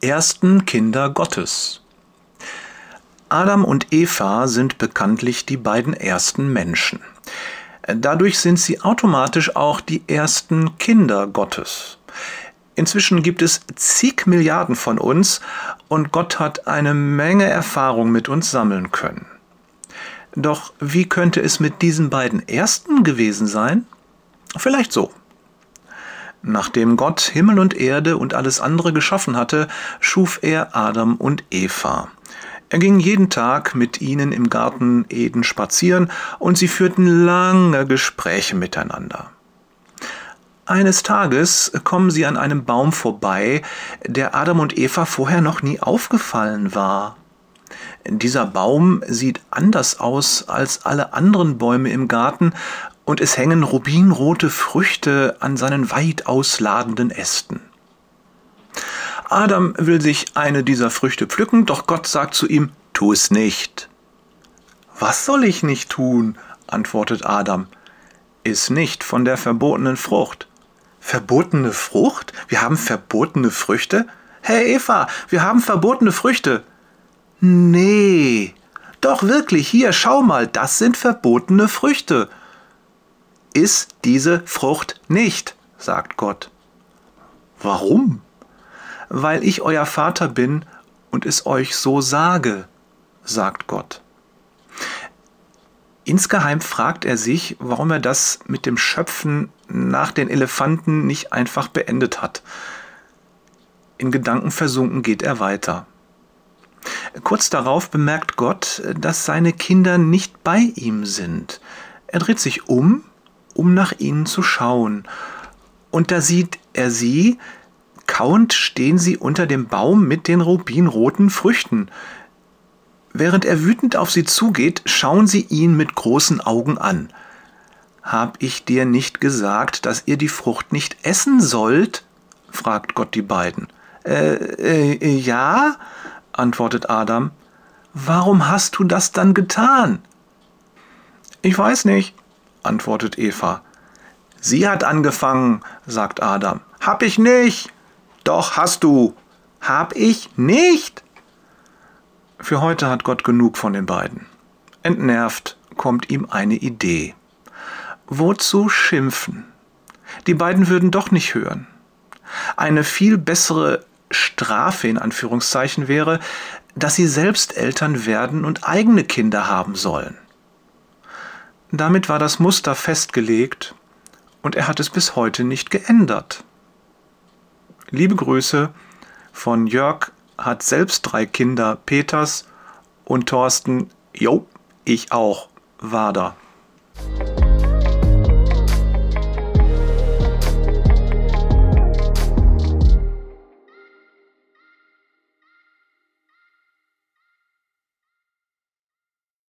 ersten Kinder Gottes. Adam und Eva sind bekanntlich die beiden ersten Menschen. Dadurch sind sie automatisch auch die ersten Kinder Gottes. Inzwischen gibt es zig Milliarden von uns und Gott hat eine Menge Erfahrung mit uns sammeln können. Doch wie könnte es mit diesen beiden ersten gewesen sein? Vielleicht so. Nachdem Gott Himmel und Erde und alles andere geschaffen hatte, schuf er Adam und Eva. Er ging jeden Tag mit ihnen im Garten Eden spazieren und sie führten lange Gespräche miteinander. Eines Tages kommen sie an einem Baum vorbei, der Adam und Eva vorher noch nie aufgefallen war. Dieser Baum sieht anders aus als alle anderen Bäume im Garten und es hängen rubinrote Früchte an seinen weit ausladenden Ästen. Adam will sich eine dieser Früchte pflücken, doch Gott sagt zu ihm, tu es nicht. Was soll ich nicht tun? antwortet Adam. Iss nicht von der verbotenen Frucht. Verbotene Frucht? Wir haben verbotene Früchte? Hey Eva, wir haben verbotene Früchte. Nee. Doch wirklich, hier, schau mal, das sind verbotene Früchte iss diese Frucht nicht, sagt Gott. Warum? Weil ich euer Vater bin und es euch so sage, sagt Gott. Insgeheim fragt er sich, warum er das mit dem Schöpfen nach den Elefanten nicht einfach beendet hat. In Gedanken versunken geht er weiter. Kurz darauf bemerkt Gott, dass seine Kinder nicht bei ihm sind. Er dreht sich um um nach ihnen zu schauen. Und da sieht er sie, kauend stehen sie unter dem Baum mit den rubinroten Früchten. Während er wütend auf sie zugeht, schauen sie ihn mit großen Augen an. Hab ich dir nicht gesagt, dass ihr die Frucht nicht essen sollt? fragt Gott die beiden. Äh, äh, ja, antwortet Adam. Warum hast du das dann getan? Ich weiß nicht, antwortet Eva. Sie hat angefangen, sagt Adam. Hab ich nicht. Doch hast du. Hab ich nicht. Für heute hat Gott genug von den beiden. Entnervt kommt ihm eine Idee. Wozu schimpfen? Die beiden würden doch nicht hören. Eine viel bessere Strafe in Anführungszeichen wäre, dass sie selbst Eltern werden und eigene Kinder haben sollen. Damit war das Muster festgelegt und er hat es bis heute nicht geändert. Liebe Grüße von Jörg hat selbst drei Kinder, Peters und Thorsten, jo, ich auch, Wader.